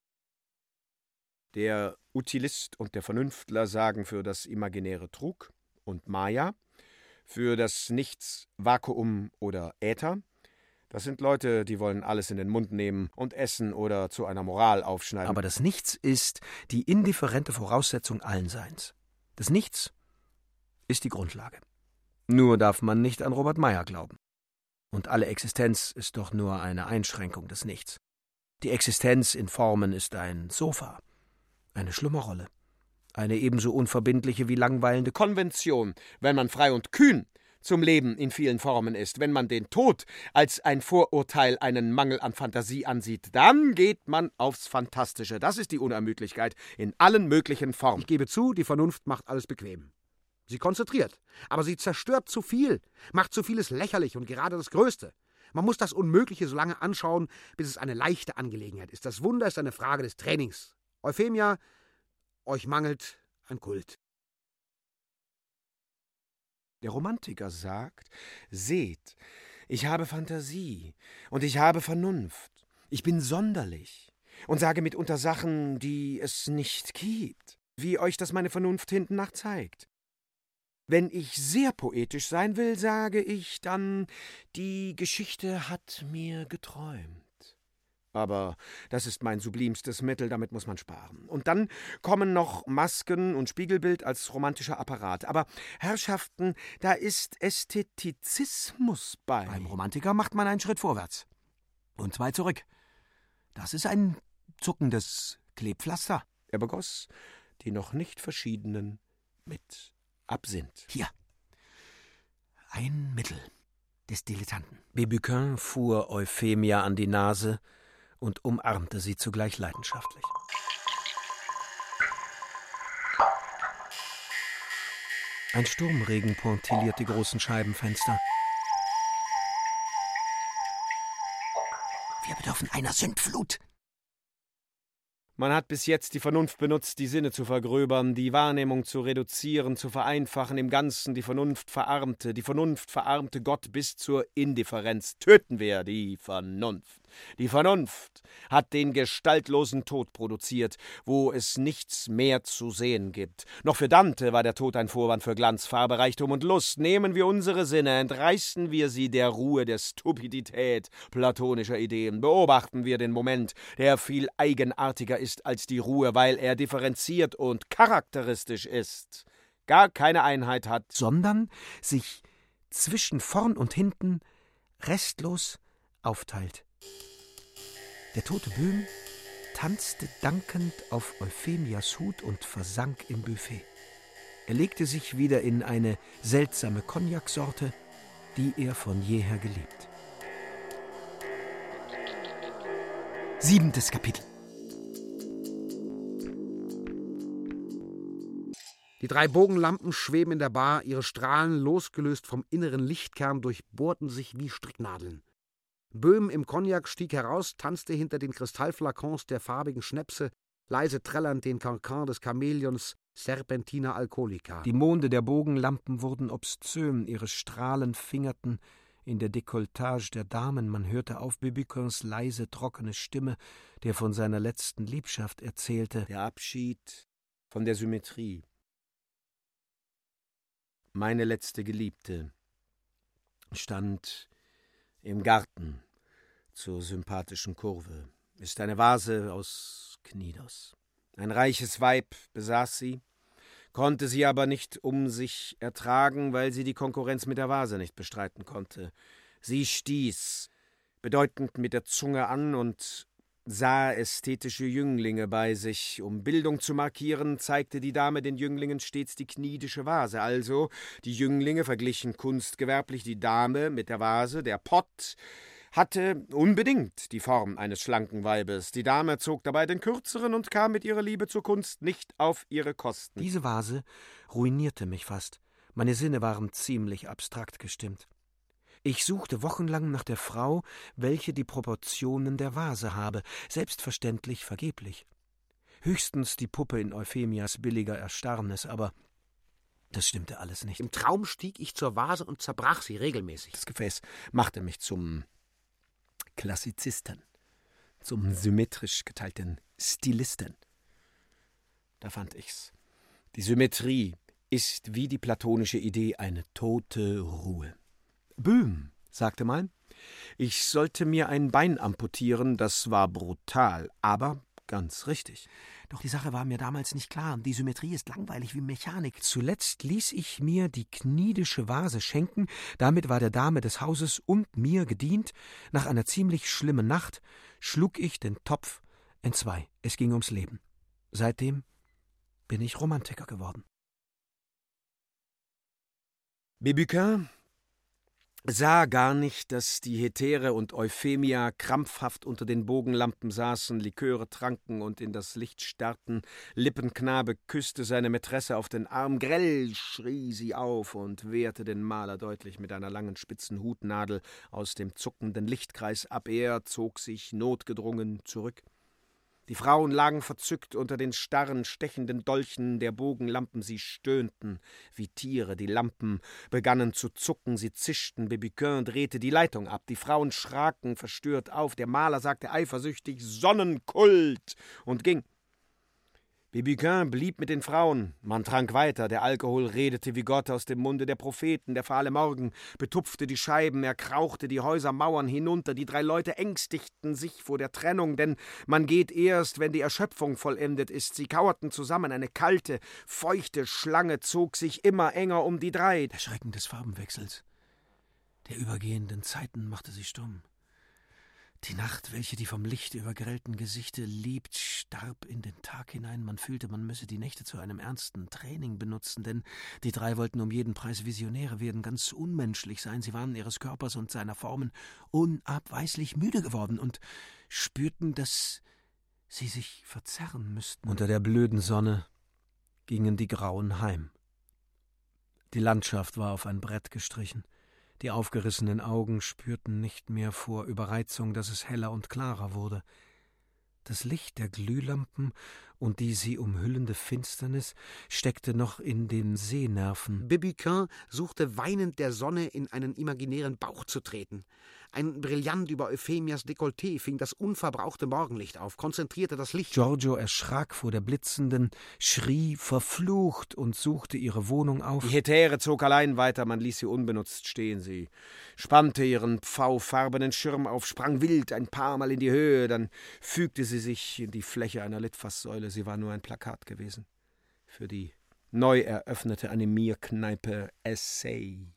Der Utilist und der Vernünftler sagen für das imaginäre Trug und Maya, für das Nichts Vakuum oder Äther, das sind Leute, die wollen alles in den Mund nehmen und essen oder zu einer Moral aufschneiden. Aber das Nichts ist die indifferente Voraussetzung allen Seins. Das Nichts ist die Grundlage. Nur darf man nicht an Robert Meyer glauben. Und alle Existenz ist doch nur eine Einschränkung des Nichts. Die Existenz in Formen ist ein Sofa, eine Schlummerrolle, eine ebenso unverbindliche wie langweilende Konvention, wenn man frei und kühn zum Leben in vielen Formen ist. Wenn man den Tod als ein Vorurteil, einen Mangel an Fantasie ansieht, dann geht man aufs Fantastische. Das ist die Unermüdlichkeit in allen möglichen Formen. Ich gebe zu, die Vernunft macht alles bequem. Sie konzentriert, aber sie zerstört zu viel, macht zu vieles lächerlich und gerade das Größte. Man muss das Unmögliche so lange anschauen, bis es eine leichte Angelegenheit ist. Das Wunder ist eine Frage des Trainings. Euphemia, euch mangelt ein Kult. Der Romantiker sagt, seht, ich habe Fantasie und ich habe Vernunft, ich bin sonderlich und sage mitunter Sachen, die es nicht gibt, wie euch das meine Vernunft hinten nach zeigt. Wenn ich sehr poetisch sein will, sage ich dann, die Geschichte hat mir geträumt. Aber das ist mein sublimstes Mittel, damit muss man sparen. Und dann kommen noch Masken und Spiegelbild als romantischer Apparat. Aber Herrschaften, da ist Ästhetizismus bei. Beim Romantiker macht man einen Schritt vorwärts und zwei zurück. Das ist ein zuckendes Klebpflaster. Er begoss die noch nicht verschiedenen mit Absinth. Hier. Ein Mittel des Dilettanten. Bebuquin fuhr Euphemia an die Nase und umarmte sie zugleich leidenschaftlich. Ein Sturmregen pointilliert die großen Scheibenfenster. Wir bedürfen einer Sündflut. Man hat bis jetzt die Vernunft benutzt, die Sinne zu vergröbern, die Wahrnehmung zu reduzieren, zu vereinfachen, im Ganzen die Vernunft verarmte, die Vernunft verarmte Gott bis zur Indifferenz. Töten wir die Vernunft. Die Vernunft hat den gestaltlosen Tod produziert, wo es nichts mehr zu sehen gibt. Noch für Dante war der Tod ein Vorwand für Glanz, Farbe, Reichtum und Lust. Nehmen wir unsere Sinne, entreißen wir sie der Ruhe, der Stupidität platonischer Ideen. Beobachten wir den Moment, der viel eigenartiger ist als die Ruhe, weil er differenziert und charakteristisch ist. Gar keine Einheit hat, sondern sich zwischen vorn und hinten restlos aufteilt. Der tote Böhm tanzte dankend auf Euphemias Hut und versank im Buffet. Er legte sich wieder in eine seltsame Cognac-Sorte, die er von jeher geliebt. Siebentes Kapitel Die drei Bogenlampen schweben in der Bar, ihre Strahlen, losgelöst vom inneren Lichtkern, durchbohrten sich wie Stricknadeln. Böhm im Cognac stieg heraus, tanzte hinter den Kristallflakons der farbigen Schnäpse, leise trällernd den Cancan des Chamäleons Serpentina Alcoholica. Die Monde der Bogenlampen wurden obszön, ihre Strahlen fingerten in der Dekolletage der Damen, man hörte auf Bebückers leise, trockene Stimme, der von seiner letzten Liebschaft erzählte. Der Abschied von der Symmetrie. Meine letzte Geliebte stand im Garten zur sympathischen Kurve ist eine Vase aus Knidos. Ein reiches Weib besaß sie, konnte sie aber nicht um sich ertragen, weil sie die Konkurrenz mit der Vase nicht bestreiten konnte. Sie stieß bedeutend mit der Zunge an und sah ästhetische Jünglinge bei sich. Um Bildung zu markieren, zeigte die Dame den Jünglingen stets die knidische Vase. Also, die Jünglinge verglichen kunstgewerblich die Dame mit der Vase, der Pott hatte unbedingt die Form eines schlanken Weibes. Die Dame zog dabei den kürzeren und kam mit ihrer Liebe zur Kunst nicht auf ihre Kosten. Diese Vase ruinierte mich fast. Meine Sinne waren ziemlich abstrakt gestimmt. Ich suchte wochenlang nach der Frau, welche die Proportionen der Vase habe, selbstverständlich vergeblich. Höchstens die Puppe in Euphemias billiger Erstarrnis, aber das stimmte alles nicht. Im Traum stieg ich zur Vase und zerbrach sie regelmäßig. Das Gefäß machte mich zum Klassizisten, zum symmetrisch geteilten Stilisten. Da fand ich's. Die Symmetrie ist wie die platonische Idee eine tote Ruhe. Böhm sagte mal, ich sollte mir ein Bein amputieren, das war brutal, aber Ganz richtig. Doch die Sache war mir damals nicht klar, und die Symmetrie ist langweilig wie Mechanik. Zuletzt ließ ich mir die knidische Vase schenken, damit war der Dame des Hauses und mir gedient. Nach einer ziemlich schlimmen Nacht schlug ich den Topf entzwei. Es ging ums Leben. Seitdem bin ich Romantiker geworden. Bebuquin sah gar nicht, dass die Hetäre und Euphemia krampfhaft unter den Bogenlampen saßen, Liköre tranken und in das Licht starrten. Lippenknabe küsste seine Mätresse auf den Arm. Grell schrie sie auf und wehrte den Maler deutlich mit einer langen spitzen Hutnadel aus dem zuckenden Lichtkreis ab. Er zog sich notgedrungen zurück. Die Frauen lagen verzückt unter den starren, stechenden Dolchen der Bogenlampen. Sie stöhnten wie Tiere. Die Lampen begannen zu zucken. Sie zischten. Bebiquin drehte die Leitung ab. Die Frauen schraken verstört auf. Der Maler sagte eifersüchtig Sonnenkult und ging. Bibiquin blieb mit den Frauen. Man trank weiter. Der Alkohol redete wie Gott aus dem Munde der Propheten. Der fahle Morgen betupfte die Scheiben. Er krauchte die Häusermauern hinunter. Die drei Leute ängstigten sich vor der Trennung, denn man geht erst, wenn die Erschöpfung vollendet ist. Sie kauerten zusammen. Eine kalte, feuchte Schlange zog sich immer enger um die drei. Der Schrecken des Farbenwechsels, der übergehenden Zeiten machte sie stumm. Die Nacht, welche die vom Licht übergrellten Gesichte liebt, starb in den Tag hinein. Man fühlte, man müsse die Nächte zu einem ernsten Training benutzen, denn die drei wollten um jeden Preis Visionäre werden, ganz unmenschlich sein. Sie waren ihres Körpers und seiner Formen unabweislich müde geworden und spürten, dass sie sich verzerren müssten. Unter der blöden Sonne gingen die Grauen heim. Die Landschaft war auf ein Brett gestrichen. Die aufgerissenen Augen spürten nicht mehr vor Überreizung, dass es heller und klarer wurde. Das Licht der Glühlampen und die sie umhüllende Finsternis steckte noch in den Sehnerven. Bibiquin suchte weinend der Sonne in einen imaginären Bauch zu treten. Ein Brillant über Euphemias Dekolleté fing das unverbrauchte Morgenlicht auf, konzentrierte das Licht. Giorgio erschrak vor der blitzenden, schrie verflucht und suchte ihre Wohnung auf. Die Hetäre zog allein weiter, man ließ sie unbenutzt stehen. Sie spannte ihren pfaufarbenen Schirm auf, sprang wild ein paar Mal in die Höhe, dann fügte sie sich in die Fläche einer Litfaßsäule. Sie war nur ein Plakat gewesen. Für die neu eröffnete Animierkneipe Essay.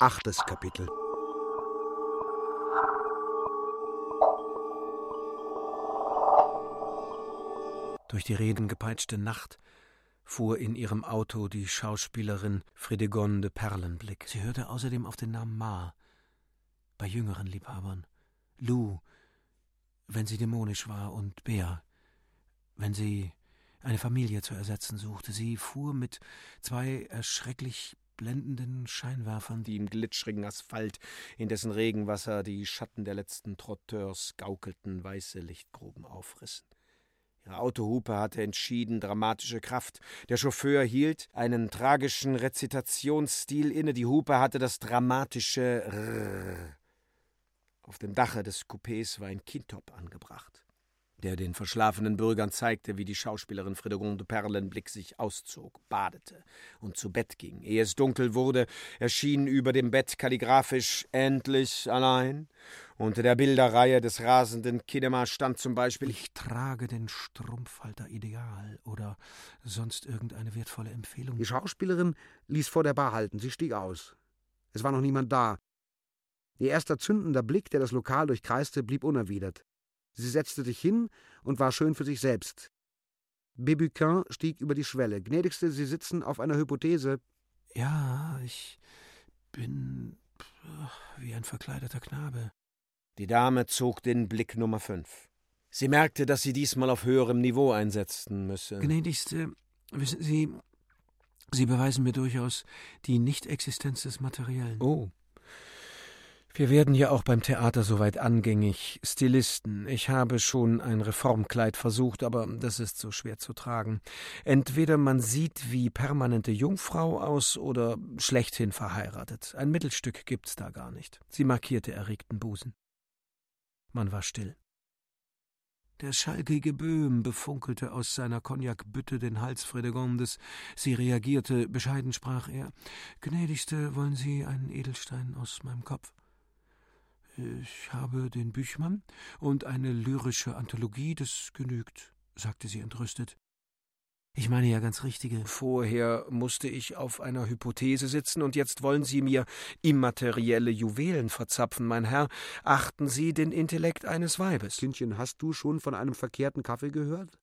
Achtes Kapitel Durch die Reden gepeitschte Nacht fuhr in ihrem Auto die Schauspielerin Fredegonde Perlenblick. Sie hörte außerdem auf den Namen Ma bei jüngeren Liebhabern, Lou, wenn sie dämonisch war, und Bär, wenn sie eine Familie zu ersetzen suchte. Sie fuhr mit zwei erschrecklich blendenden Scheinwerfern, die im glitschrigen Asphalt, in dessen Regenwasser die Schatten der letzten Trotteurs gaukelten, weiße Lichtgruben aufrissen. Ihre Autohupe hatte entschieden dramatische Kraft. Der Chauffeur hielt einen tragischen Rezitationsstil inne. Die Hupe hatte das dramatische Rrr. Auf dem Dache des Coupés war ein Kintop angebracht der den verschlafenen Bürgern zeigte, wie die Schauspielerin Fredegonde Perlenblick sich auszog, badete und zu Bett ging. Ehe es dunkel wurde, erschien über dem Bett kalligraphisch endlich allein. Unter der Bilderreihe des rasenden Kinema stand zum Beispiel Ich trage den Strumpfhalter Ideal oder sonst irgendeine wertvolle Empfehlung. Die Schauspielerin ließ vor der Bar halten. Sie stieg aus. Es war noch niemand da. Ihr erster zündender Blick, der das Lokal durchkreiste, blieb unerwidert. Sie setzte sich hin und war schön für sich selbst. Bebuquin stieg über die Schwelle. Gnädigste, Sie sitzen auf einer Hypothese. Ja, ich bin wie ein verkleideter Knabe. Die Dame zog den Blick Nummer fünf. Sie merkte, dass sie diesmal auf höherem Niveau einsetzen müsse. Gnädigste, wissen Sie, Sie beweisen mir durchaus die Nichtexistenz des Materiellen. Oh. Wir werden ja auch beim Theater soweit angängig. Stilisten. Ich habe schon ein Reformkleid versucht, aber das ist so schwer zu tragen. Entweder man sieht wie permanente Jungfrau aus oder schlechthin verheiratet. Ein Mittelstück gibt's da gar nicht. Sie markierte erregten Busen. Man war still. Der schalkige Böhm befunkelte aus seiner Cognacbütte den Hals Fredegondes. Sie reagierte, bescheiden sprach er: Gnädigste, wollen Sie einen Edelstein aus meinem Kopf? Ich habe den Büchmann und eine lyrische Anthologie, das genügt, sagte sie entrüstet. Ich meine ja ganz richtige. Vorher musste ich auf einer Hypothese sitzen, und jetzt wollen Sie mir immaterielle Juwelen verzapfen, mein Herr. Achten Sie den Intellekt eines Weibes. Kindchen, hast du schon von einem verkehrten Kaffee gehört?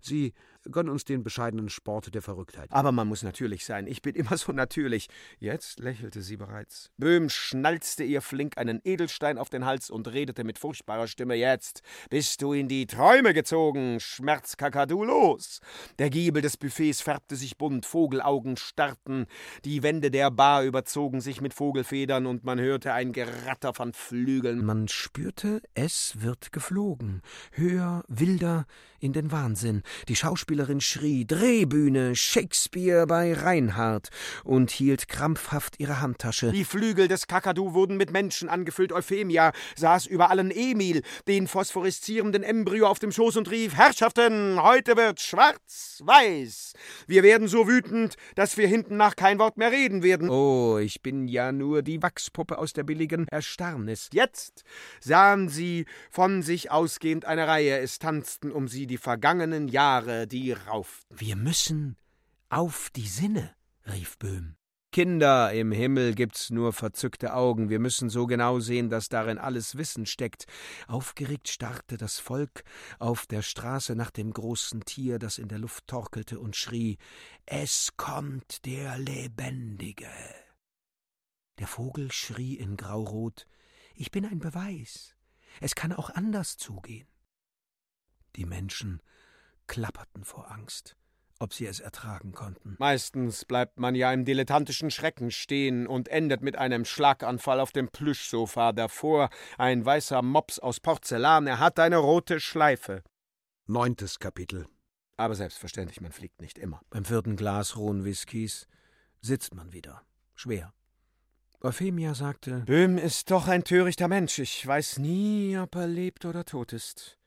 Sie gönn uns den bescheidenen Sport der Verrücktheit. Aber man muss natürlich sein. Ich bin immer so natürlich. Jetzt lächelte sie bereits. Böhm schnalzte ihr flink einen Edelstein auf den Hals und redete mit furchtbarer Stimme: Jetzt bist du in die Träume gezogen, Schmerzkakadu, los! Der Giebel des Buffets färbte sich bunt, Vogelaugen starrten, die Wände der Bar überzogen sich mit Vogelfedern und man hörte ein Geratter von Flügeln. Man spürte, es wird geflogen. Höher, wilder, in den Wahnsinn. Die Schauspielerin schrie Drehbühne, Shakespeare bei Reinhardt und hielt krampfhaft ihre Handtasche. Die Flügel des Kakadu wurden mit Menschen angefüllt. Euphemia saß über allen Emil, den phosphoreszierenden Embryo auf dem Schoß und rief: Herrschaften, heute wird schwarz-weiß. Wir werden so wütend, dass wir hinten nach kein Wort mehr reden werden. Oh, ich bin ja nur die Wachspuppe aus der billigen Erstarrnis. Jetzt sahen sie von sich ausgehend eine Reihe. Es tanzten um sie die vergangenen Jahre, die rauften. Wir müssen auf die Sinne, rief Böhm. Kinder, im Himmel gibt's nur verzückte Augen. Wir müssen so genau sehen, dass darin alles Wissen steckt. Aufgeregt starrte das Volk auf der Straße nach dem großen Tier, das in der Luft torkelte und schrie: Es kommt der Lebendige. Der Vogel schrie in Graurot: Ich bin ein Beweis. Es kann auch anders zugehen. Die Menschen klapperten vor Angst, ob sie es ertragen konnten. Meistens bleibt man ja im dilettantischen Schrecken stehen und endet mit einem Schlaganfall auf dem Plüschsofa. Davor ein weißer Mops aus Porzellan, er hat eine rote Schleife. Neuntes Kapitel. Aber selbstverständlich, man fliegt nicht immer. Beim vierten Glas rohen Whiskys sitzt man wieder. Schwer. Euphemia sagte: Böhm ist doch ein törichter Mensch. Ich weiß nie, ob er lebt oder tot ist.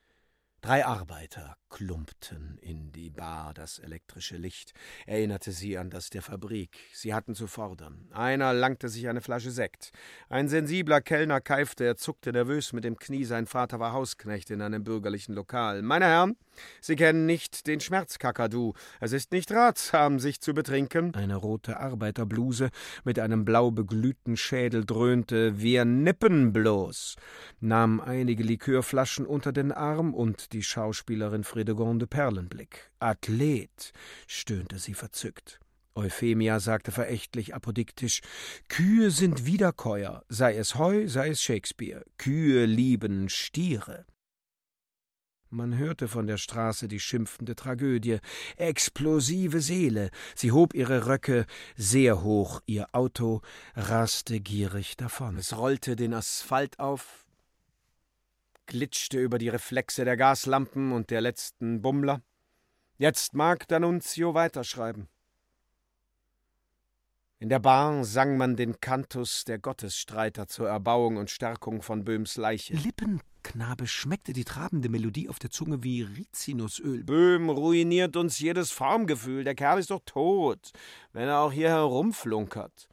Drei Arbeiter klumpten in die Bar. Das elektrische Licht erinnerte sie an das der Fabrik. Sie hatten zu fordern. Einer langte sich eine Flasche Sekt. Ein sensibler Kellner keifte, er zuckte nervös mit dem Knie. Sein Vater war Hausknecht in einem bürgerlichen Lokal. Meine Herren, Sie kennen nicht den Schmerzkakadu. Es ist nicht ratsam, sich zu betrinken. Eine rote Arbeiterbluse mit einem blau beglühten Schädel dröhnte. Wir nippen bloß, nahm einige Likörflaschen unter den Arm und die Schauspielerin Fredegonde Perlenblick. Athlet, stöhnte sie verzückt. Euphemia sagte verächtlich apodiktisch: Kühe sind Wiederkäuer, sei es Heu, sei es Shakespeare. Kühe lieben Stiere. Man hörte von der Straße die schimpfende Tragödie. Explosive Seele. Sie hob ihre Röcke sehr hoch. Ihr Auto raste gierig davon. Es rollte den Asphalt auf, glitschte über die Reflexe der Gaslampen und der letzten Bummler. Jetzt mag D'Annunzio weiterschreiben. In der Bar sang man den Kantus der Gottesstreiter zur Erbauung und Stärkung von Böhms Leiche. Lippenknabe schmeckte die trabende Melodie auf der Zunge wie Rizinusöl. Böhm ruiniert uns jedes Formgefühl. Der Kerl ist doch tot, wenn er auch hier herumflunkert.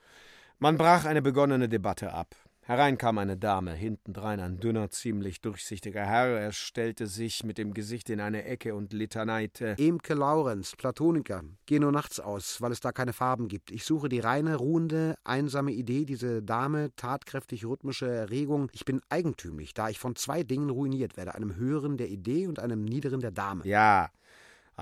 Man brach eine begonnene Debatte ab. Herein kam eine Dame, hintendrein ein dünner, ziemlich durchsichtiger Herr. Er stellte sich mit dem Gesicht in eine Ecke und litaneite. Emke Laurenz, Platoniker. Geh nur nachts aus, weil es da keine Farben gibt. Ich suche die reine, ruhende, einsame Idee, diese Dame, tatkräftig rhythmische Erregung. Ich bin eigentümlich, da ich von zwei Dingen ruiniert werde: einem höheren der Idee und einem niederen der Dame. Ja,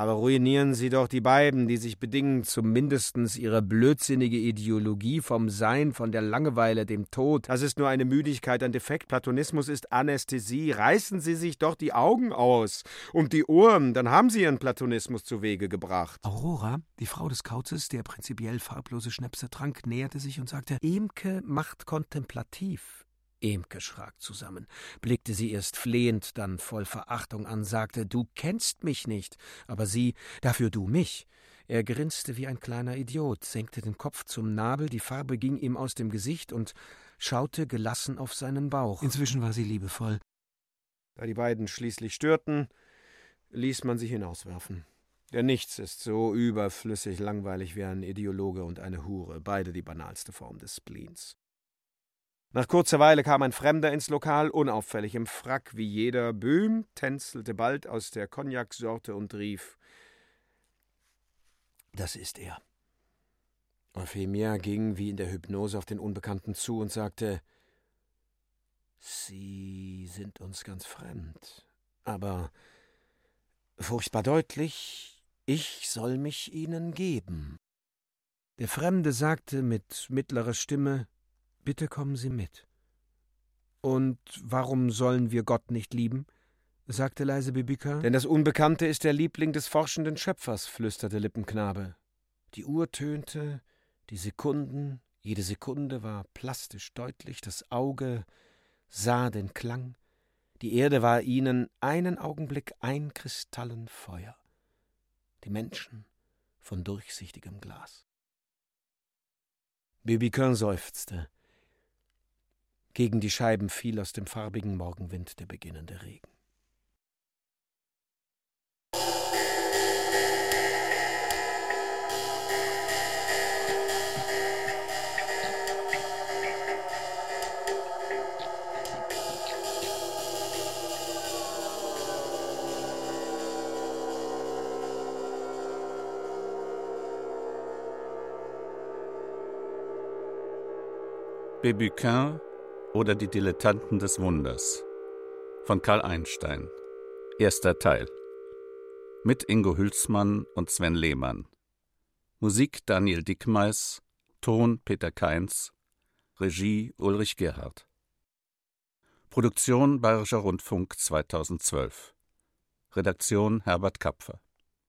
aber ruinieren Sie doch die beiden, die sich bedingen, zumindestens ihre blödsinnige Ideologie vom Sein, von der Langeweile, dem Tod. Das ist nur eine Müdigkeit, ein Defekt. Platonismus ist Anästhesie. Reißen Sie sich doch die Augen aus und die Ohren, dann haben Sie Ihren Platonismus zu Wege gebracht. Aurora, die Frau des Kauzes, der prinzipiell farblose Schnäpse trank, näherte sich und sagte: Emke macht kontemplativ. Emke schrak zusammen, blickte sie erst flehend, dann voll Verachtung an, sagte: Du kennst mich nicht, aber sie, dafür du mich. Er grinste wie ein kleiner Idiot, senkte den Kopf zum Nabel, die Farbe ging ihm aus dem Gesicht und schaute gelassen auf seinen Bauch. Inzwischen war sie liebevoll. Da die beiden schließlich störten, ließ man sie hinauswerfen. Denn nichts ist so überflüssig langweilig wie ein Ideologe und eine Hure, beide die banalste Form des Spleens. Nach kurzer Weile kam ein Fremder ins Lokal, unauffällig im Frack wie jeder. Böhm tänzelte bald aus der Cognac-Sorte und rief: Das ist er. Euphemia ging wie in der Hypnose auf den Unbekannten zu und sagte: Sie sind uns ganz fremd, aber furchtbar deutlich, ich soll mich Ihnen geben. Der Fremde sagte mit mittlerer Stimme Bitte kommen Sie mit. Und warum sollen wir Gott nicht lieben? sagte leise Bibika. Denn das Unbekannte ist der Liebling des forschenden Schöpfers, flüsterte Lippenknabe. Die Uhr tönte, die Sekunden, jede Sekunde war plastisch deutlich, das Auge sah den Klang, die Erde war ihnen einen Augenblick ein Kristallenfeuer, die Menschen von durchsichtigem Glas. Bibiquin seufzte. Gegen die Scheiben fiel aus dem farbigen Morgenwind der beginnende Regen. Bébuquin oder die Dilettanten des Wunders von Karl Einstein. Erster Teil. Mit Ingo Hülsmann und Sven Lehmann. Musik Daniel Dickmeis, Ton Peter Keins, Regie Ulrich Gerhardt. Produktion Bayerischer Rundfunk 2012. Redaktion Herbert Kapfer.